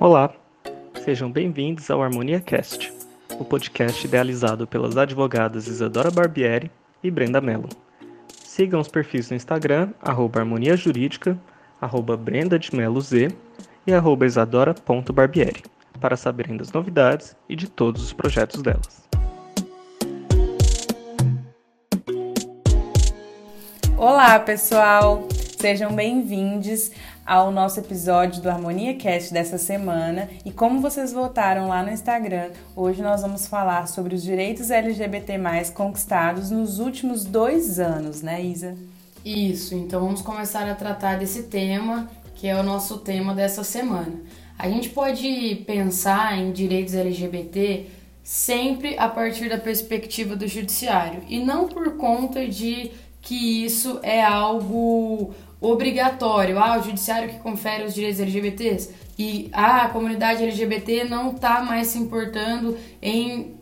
Olá, sejam bem-vindos ao Harmonia Cast, o podcast idealizado pelas advogadas Isadora Barbieri e Brenda Mello. Sigam os perfis no Instagram, arroba harmonia jurídica, arroba brenda de Melo Z e arroba isadora.barbieri, para saberem das novidades e de todos os projetos delas. Olá, pessoal! Sejam bem-vindos ao nosso episódio do Harmonia Cast dessa semana. E como vocês votaram lá no Instagram, hoje nós vamos falar sobre os direitos LGBT conquistados nos últimos dois anos, né, Isa? Isso, então vamos começar a tratar desse tema, que é o nosso tema dessa semana. A gente pode pensar em direitos LGBT sempre a partir da perspectiva do judiciário e não por conta de que isso é algo obrigatório. Ah, o judiciário que confere os direitos LGBTs e ah, a comunidade LGBT não está mais se importando em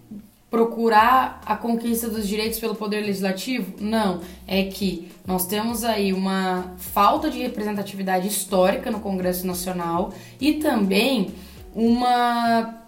procurar a conquista dos direitos pelo poder legislativo? Não, é que nós temos aí uma falta de representatividade histórica no Congresso Nacional e também uma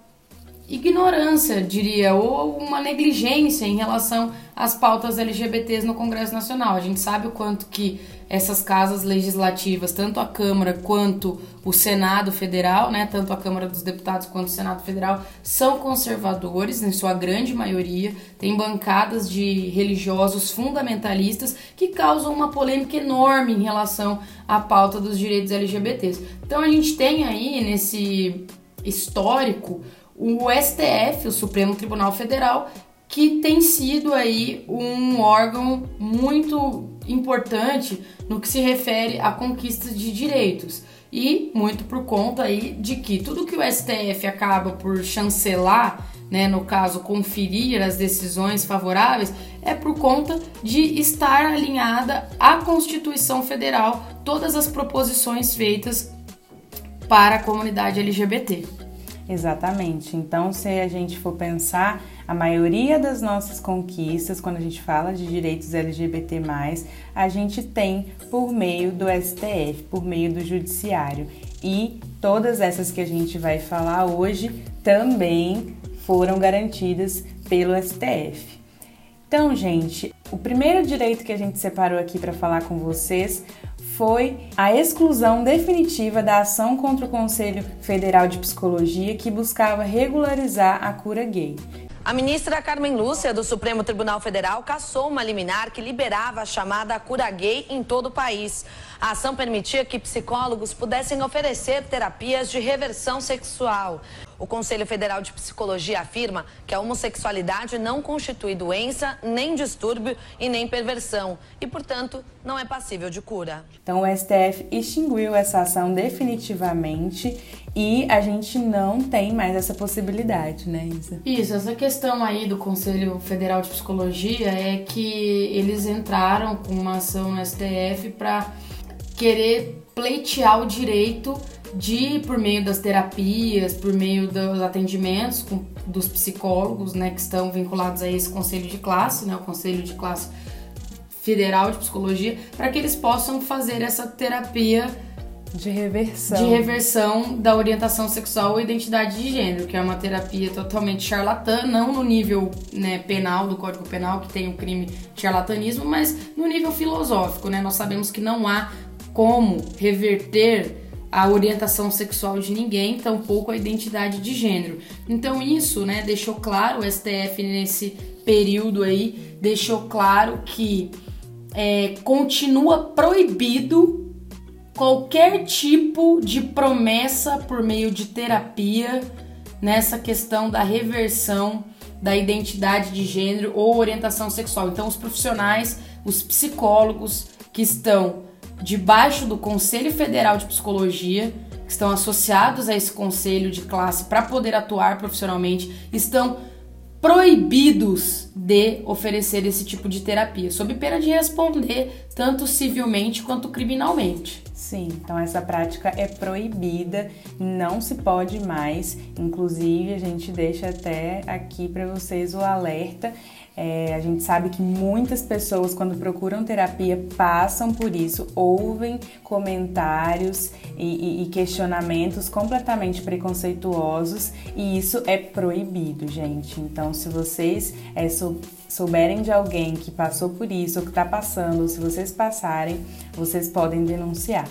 ignorância, diria, ou uma negligência em relação às pautas LGBTs no Congresso Nacional. A gente sabe o quanto que essas casas legislativas, tanto a Câmara quanto o Senado Federal, né, tanto a Câmara dos Deputados quanto o Senado Federal, são conservadores, em sua grande maioria, tem bancadas de religiosos fundamentalistas que causam uma polêmica enorme em relação à pauta dos direitos LGBTs. Então a gente tem aí nesse histórico o STF, o Supremo Tribunal Federal, que tem sido aí um órgão muito importante no que se refere à conquista de direitos. E muito por conta aí de que tudo que o STF acaba por chancelar, né, no caso conferir as decisões favoráveis, é por conta de estar alinhada à Constituição Federal todas as proposições feitas para a comunidade LGBT. Exatamente. Então, se a gente for pensar, a maioria das nossas conquistas, quando a gente fala de direitos LGBT, a gente tem por meio do STF, por meio do Judiciário. E todas essas que a gente vai falar hoje também foram garantidas pelo STF. Então, gente, o primeiro direito que a gente separou aqui para falar com vocês foi a exclusão definitiva da ação contra o Conselho Federal de Psicologia que buscava regularizar a cura gay. A ministra Carmen Lúcia, do Supremo Tribunal Federal, cassou uma liminar que liberava a chamada cura gay em todo o país. A ação permitia que psicólogos pudessem oferecer terapias de reversão sexual. O Conselho Federal de Psicologia afirma que a homossexualidade não constitui doença, nem distúrbio e nem perversão e, portanto, não é passível de cura. Então, o STF extinguiu essa ação definitivamente e a gente não tem mais essa possibilidade, né, Isa? Isso, essa questão aí do Conselho Federal de Psicologia é que eles entraram com uma ação no STF para querer pleitear o direito de por meio das terapias, por meio dos atendimentos com, dos psicólogos, né, que estão vinculados a esse conselho de classe, né, o conselho de classe federal de psicologia, para que eles possam fazer essa terapia de reversão. de reversão da orientação sexual ou identidade de gênero, que é uma terapia totalmente charlatã, não no nível né, penal do Código Penal, que tem o crime de charlatanismo, mas no nível filosófico, né? Nós sabemos que não há como reverter a orientação sexual de ninguém, tampouco a identidade de gênero. Então isso, né, deixou claro o STF nesse período aí, deixou claro que é, continua proibido qualquer tipo de promessa por meio de terapia nessa questão da reversão da identidade de gênero ou orientação sexual. Então os profissionais, os psicólogos que estão debaixo do Conselho Federal de Psicologia, que estão associados a esse conselho de classe para poder atuar profissionalmente, estão proibidos de oferecer esse tipo de terapia, sob pena de responder tanto civilmente quanto criminalmente. Sim, então essa prática é proibida, não se pode mais. Inclusive, a gente deixa até aqui para vocês o alerta é, a gente sabe que muitas pessoas, quando procuram terapia, passam por isso, ouvem comentários e, e, e questionamentos completamente preconceituosos e isso é proibido, gente. Então, se vocês é, sou, souberem de alguém que passou por isso ou que está passando, se vocês passarem, vocês podem denunciar.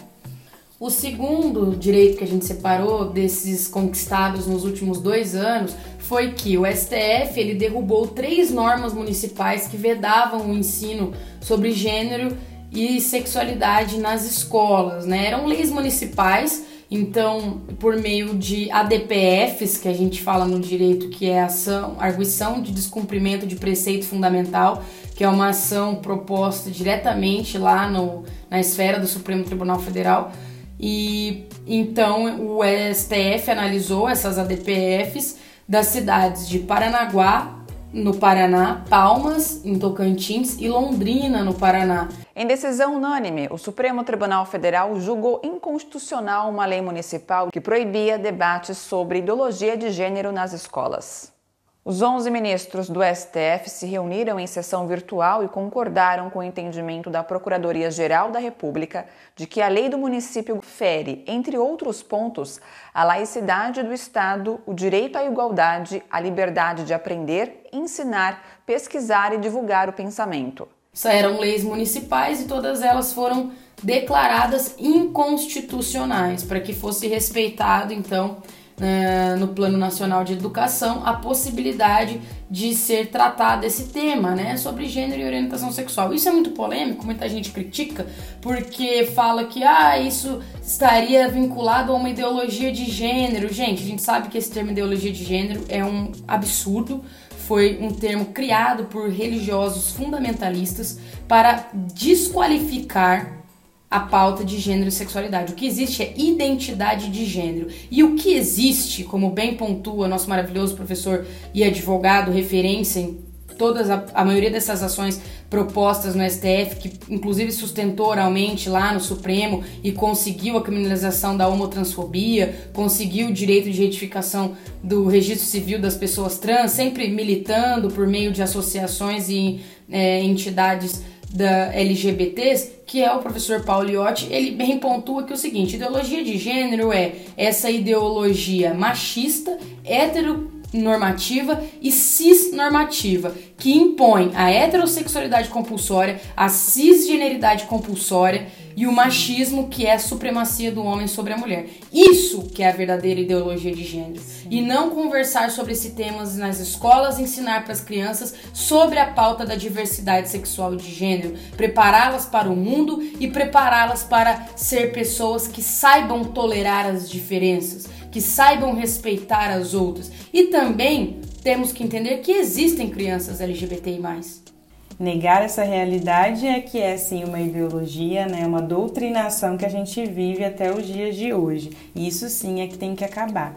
O segundo direito que a gente separou desses conquistados nos últimos dois anos foi que o STF ele derrubou três normas municipais que vedavam o ensino sobre gênero e sexualidade nas escolas, né? Eram leis municipais, então por meio de ADPFs, que a gente fala no direito, que é ação, arguição de descumprimento de preceito fundamental, que é uma ação proposta diretamente lá no, na esfera do Supremo Tribunal Federal. E então o STF analisou essas ADPFs das cidades de Paranaguá, no Paraná, Palmas, em Tocantins e Londrina, no Paraná. Em decisão unânime, o Supremo Tribunal Federal julgou inconstitucional uma lei municipal que proibia debates sobre ideologia de gênero nas escolas. Os 11 ministros do STF se reuniram em sessão virtual e concordaram com o entendimento da Procuradoria-Geral da República de que a lei do município fere, entre outros pontos, a laicidade do Estado, o direito à igualdade, a liberdade de aprender, ensinar, pesquisar e divulgar o pensamento. Essas eram leis municipais e todas elas foram declaradas inconstitucionais para que fosse respeitado, então, né, no Plano Nacional de Educação a possibilidade de ser tratado esse tema, né, sobre gênero e orientação sexual. Isso é muito polêmico, muita gente critica, porque fala que ah, isso estaria vinculado a uma ideologia de gênero. Gente, a gente sabe que esse termo ideologia de gênero é um absurdo. Foi um termo criado por religiosos fundamentalistas para desqualificar a pauta de gênero e sexualidade. O que existe é identidade de gênero. E o que existe, como bem pontua nosso maravilhoso professor e advogado, referência em todas a, a maioria dessas ações propostas no STF, que inclusive sustentou oralmente lá no Supremo e conseguiu a criminalização da homotransfobia, conseguiu o direito de retificação do registro civil das pessoas trans, sempre militando por meio de associações e é, entidades da LGBTs, que é o professor Paulo Iotti, ele bem pontua que o seguinte, ideologia de gênero é essa ideologia machista, heteronormativa e cisnormativa, que impõe a heterossexualidade compulsória, a cisgeneridade compulsória e o machismo, que é a supremacia do homem sobre a mulher. Isso que é a verdadeira ideologia de gênero. Sim. E não conversar sobre esse temas nas escolas, ensinar para as crianças sobre a pauta da diversidade sexual e de gênero, prepará-las para o mundo e prepará-las para ser pessoas que saibam tolerar as diferenças, que saibam respeitar as outras. E também temos que entender que existem crianças LGBTI+. Negar essa realidade é que é sim uma ideologia, né, uma doutrinação que a gente vive até os dias de hoje. Isso sim é que tem que acabar.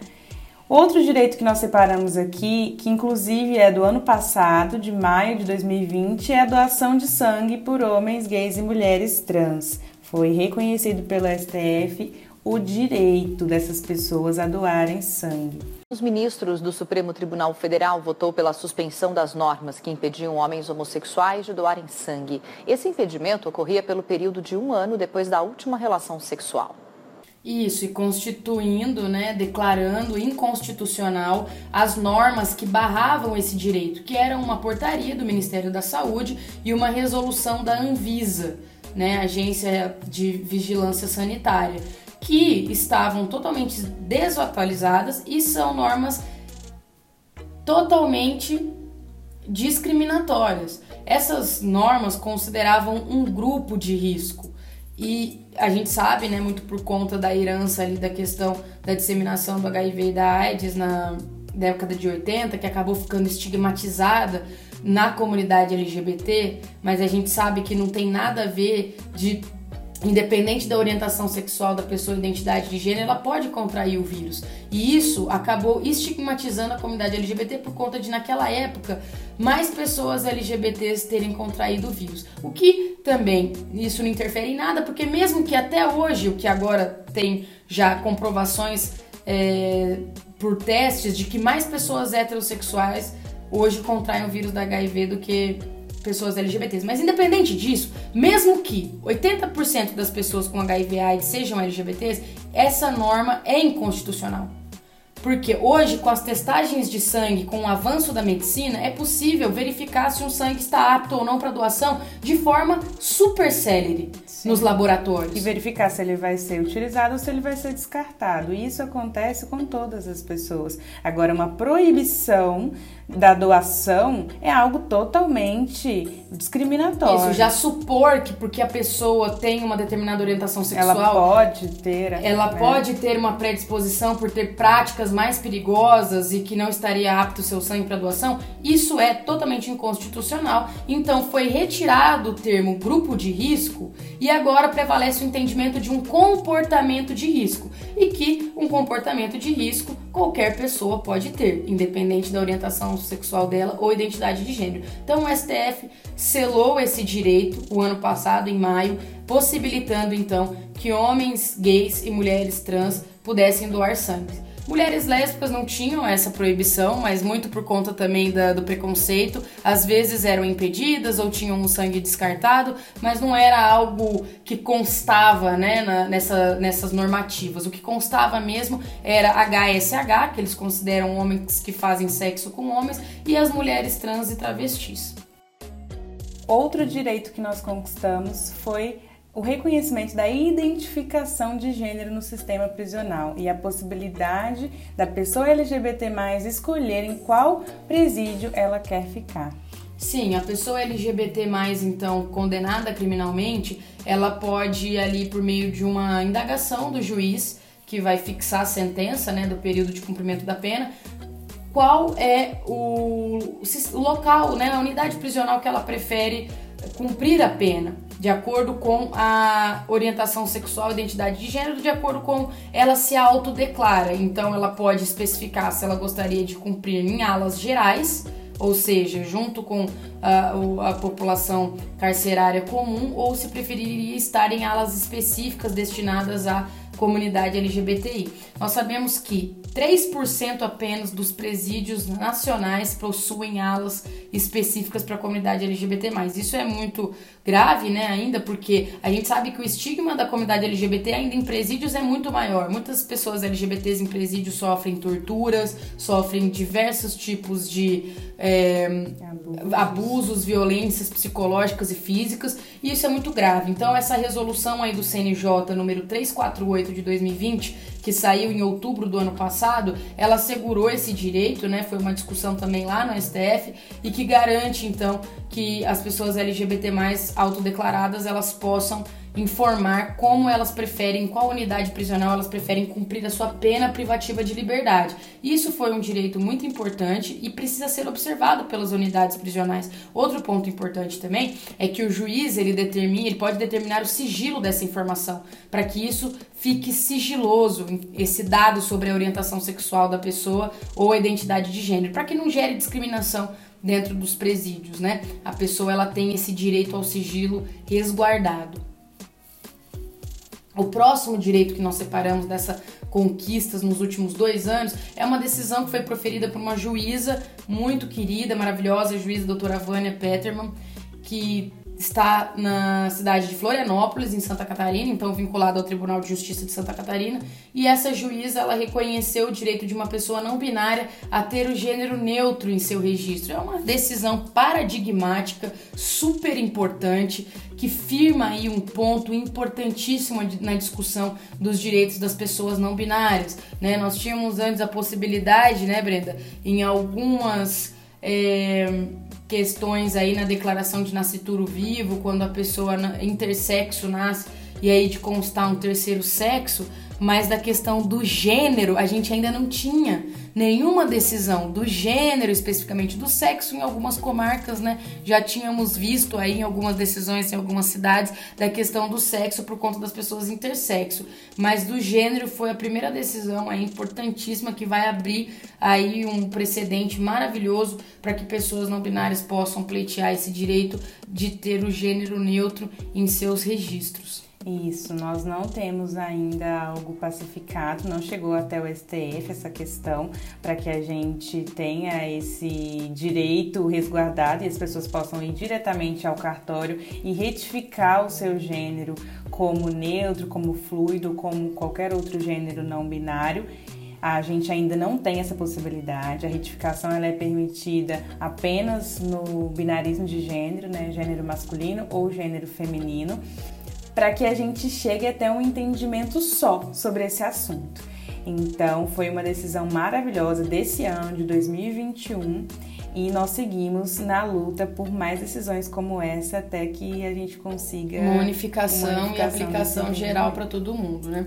Outro direito que nós separamos aqui, que inclusive é do ano passado, de maio de 2020, é a doação de sangue por homens gays e mulheres trans. Foi reconhecido pelo STF o direito dessas pessoas a doarem sangue. Os ministros do Supremo Tribunal Federal votou pela suspensão das normas que impediam homens homossexuais de doarem sangue. Esse impedimento ocorria pelo período de um ano depois da última relação sexual. Isso, e constituindo, né, declarando inconstitucional as normas que barravam esse direito, que era uma portaria do Ministério da Saúde e uma resolução da Anvisa, né, Agência de Vigilância Sanitária que estavam totalmente desatualizadas e são normas totalmente discriminatórias. Essas normas consideravam um grupo de risco e a gente sabe, né, muito por conta da herança ali da questão da disseminação do HIV e da AIDS na década de 80, que acabou ficando estigmatizada na comunidade LGBT, mas a gente sabe que não tem nada a ver de independente da orientação sexual da pessoa, identidade de gênero, ela pode contrair o vírus. E isso acabou estigmatizando a comunidade LGBT por conta de, naquela época, mais pessoas LGBTs terem contraído o vírus. O que também isso não interfere em nada, porque mesmo que até hoje, o que agora tem já comprovações é, por testes de que mais pessoas heterossexuais hoje contraem o vírus da HIV do que pessoas LGBTs. Mas independente disso, mesmo que 80% das pessoas com HIV AIDS sejam LGBTs, essa norma é inconstitucional. Porque hoje, com as testagens de sangue, com o avanço da medicina, é possível verificar se um sangue está apto ou não para doação de forma super célere Sim. nos laboratórios. E verificar se ele vai ser utilizado ou se ele vai ser descartado. E isso acontece com todas as pessoas. Agora, uma proibição da doação é algo totalmente discriminatório. Isso, já supor que porque a pessoa tem uma determinada orientação sexual, ela pode ter, ela né? pode ter uma predisposição por ter práticas mais perigosas e que não estaria apto o seu sangue para doação, isso é totalmente inconstitucional. Então foi retirado o termo grupo de risco e agora prevalece o entendimento de um comportamento de risco e que um comportamento de risco qualquer pessoa pode ter, independente da orientação sexual dela ou identidade de gênero. Então o STF selou esse direito o ano passado, em maio, possibilitando então que homens gays e mulheres trans pudessem doar sangue. Mulheres lésbicas não tinham essa proibição, mas muito por conta também da, do preconceito. Às vezes eram impedidas ou tinham um sangue descartado, mas não era algo que constava né, na, nessa, nessas normativas. O que constava mesmo era HSH, que eles consideram homens que fazem sexo com homens, e as mulheres trans e travestis. Outro direito que nós conquistamos foi o reconhecimento da identificação de gênero no sistema prisional e a possibilidade da pessoa LGBT escolher em qual presídio ela quer ficar. Sim, a pessoa LGBT, então, condenada criminalmente, ela pode ali por meio de uma indagação do juiz que vai fixar a sentença né, do período de cumprimento da pena, qual é o, o local, né, a unidade prisional que ela prefere cumprir a pena de acordo com a orientação sexual, identidade de gênero, de acordo com ela se autodeclara. Então, ela pode especificar se ela gostaria de cumprir em alas gerais, ou seja, junto com a, a população carcerária comum, ou se preferiria estar em alas específicas destinadas à comunidade LGBTI. Nós sabemos que 3% apenas dos presídios nacionais possuem alas específicas para a comunidade LGBT+. Isso é muito grave, né, ainda, porque a gente sabe que o estigma da comunidade LGBT ainda em presídios é muito maior. Muitas pessoas LGBTs em presídios sofrem torturas, sofrem diversos tipos de é, abusos. abusos, violências psicológicas e físicas, e isso é muito grave. Então, essa resolução aí do CNJ número 348 de 2020 que saiu em outubro do ano passado, ela assegurou esse direito, né? Foi uma discussão também lá no STF e que garante então que as pessoas LGBT mais autodeclaradas elas possam informar como elas preferem, qual unidade prisional elas preferem cumprir a sua pena privativa de liberdade. Isso foi um direito muito importante e precisa ser observado pelas unidades prisionais. Outro ponto importante também é que o juiz ele determina, ele pode determinar o sigilo dessa informação, para que isso fique sigiloso, esse dado sobre a orientação sexual da pessoa ou a identidade de gênero, para que não gere discriminação dentro dos presídios, né? A pessoa ela tem esse direito ao sigilo resguardado. O próximo direito que nós separamos dessa conquistas nos últimos dois anos é uma decisão que foi proferida por uma juíza muito querida, maravilhosa, a juíza doutora Vânia Peterman, que está na cidade de Florianópolis, em Santa Catarina, então vinculada ao Tribunal de Justiça de Santa Catarina, e essa juíza ela reconheceu o direito de uma pessoa não binária a ter o gênero neutro em seu registro. É uma decisão paradigmática, super importante, que firma aí um ponto importantíssimo na discussão dos direitos das pessoas não binárias, né? Nós tínhamos antes a possibilidade, né, Brenda, em algumas é, questões aí na declaração de nascituro vivo, quando a pessoa intersexo nasce e aí de constar um terceiro sexo, mas da questão do gênero a gente ainda não tinha nenhuma decisão do gênero, especificamente do sexo, em algumas comarcas, né? Já tínhamos visto aí em algumas decisões em algumas cidades da questão do sexo por conta das pessoas intersexo, mas do gênero foi a primeira decisão aí importantíssima que vai abrir aí um precedente maravilhoso para que pessoas não binárias possam pleitear esse direito de ter o gênero neutro em seus registros. Isso, nós não temos ainda algo pacificado, não chegou até o STF essa questão para que a gente tenha esse direito resguardado e as pessoas possam ir diretamente ao cartório e retificar o seu gênero como neutro, como fluido, como qualquer outro gênero não binário. A gente ainda não tem essa possibilidade. A retificação ela é permitida apenas no binarismo de gênero, né, gênero masculino ou gênero feminino para que a gente chegue até um entendimento só sobre esse assunto. Então, foi uma decisão maravilhosa desse ano de 2021 e nós seguimos na luta por mais decisões como essa até que a gente consiga uma unificação, uma unificação e aplicação geral para todo mundo, né?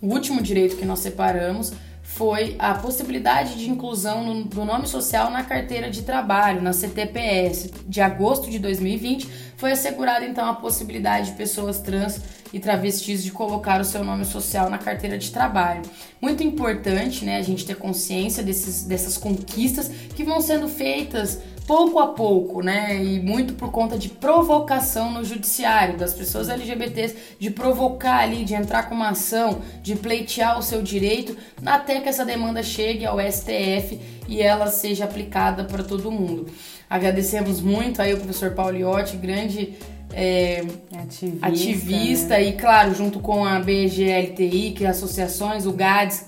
O último direito que nós separamos foi a possibilidade de inclusão no, do nome social na carteira de trabalho, na CTPS. De agosto de 2020, foi assegurada então a possibilidade de pessoas trans e travestis de colocar o seu nome social na carteira de trabalho. Muito importante, né, a gente ter consciência desses, dessas conquistas que vão sendo feitas pouco a pouco, né? E muito por conta de provocação no judiciário, das pessoas LGBTs, de provocar ali, de entrar com uma ação, de pleitear o seu direito, até que essa demanda chegue ao STF e ela seja aplicada para todo mundo. Agradecemos muito aí o professor Pauliotti, grande é, ativista, ativista né? e, claro, junto com a BGLTI, que é associações, o GADS,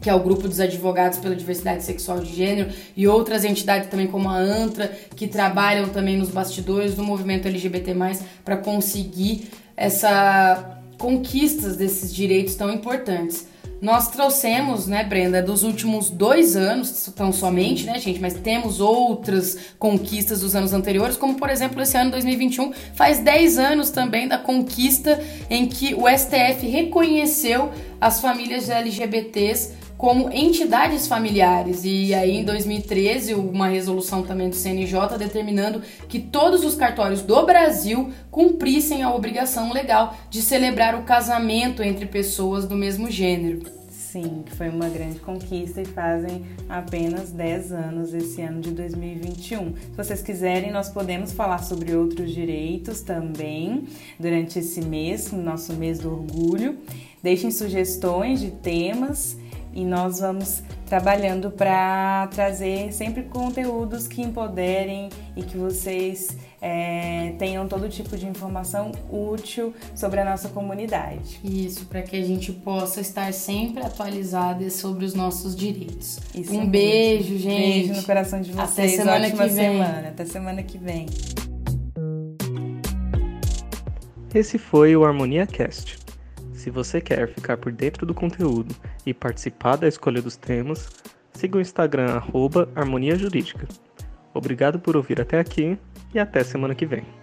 que é o grupo dos advogados pela diversidade sexual de gênero, e outras entidades também como a ANTRA, que trabalham também nos bastidores do movimento LGBT+, para conseguir essa conquistas desses direitos tão importantes. Nós trouxemos, né, Brenda, dos últimos dois anos, tão somente, né, gente, mas temos outras conquistas dos anos anteriores, como por exemplo esse ano 2021, faz 10 anos também da conquista em que o STF reconheceu as famílias LGBTs como entidades familiares. E aí, em 2013, uma resolução também do CNJ determinando que todos os cartórios do Brasil cumprissem a obrigação legal de celebrar o casamento entre pessoas do mesmo gênero. Sim, foi uma grande conquista e fazem apenas 10 anos esse ano de 2021. Se vocês quiserem, nós podemos falar sobre outros direitos também durante esse mês, no nosso mês do orgulho. Deixem sugestões de temas e nós vamos trabalhando para trazer sempre conteúdos que empoderem e que vocês é, tenham todo tipo de informação útil sobre a nossa comunidade. Isso, para que a gente possa estar sempre atualizada sobre os nossos direitos. Isso um beijo, gente. Beijo no coração de vocês. Até semana Ótima que vem. semana. Até semana que vem. Esse foi o Harmonia Cast. Se você quer ficar por dentro do conteúdo e participar da escolha dos temas, siga o Instagram arroba Harmonia Jurídica. Obrigado por ouvir até aqui e até semana que vem.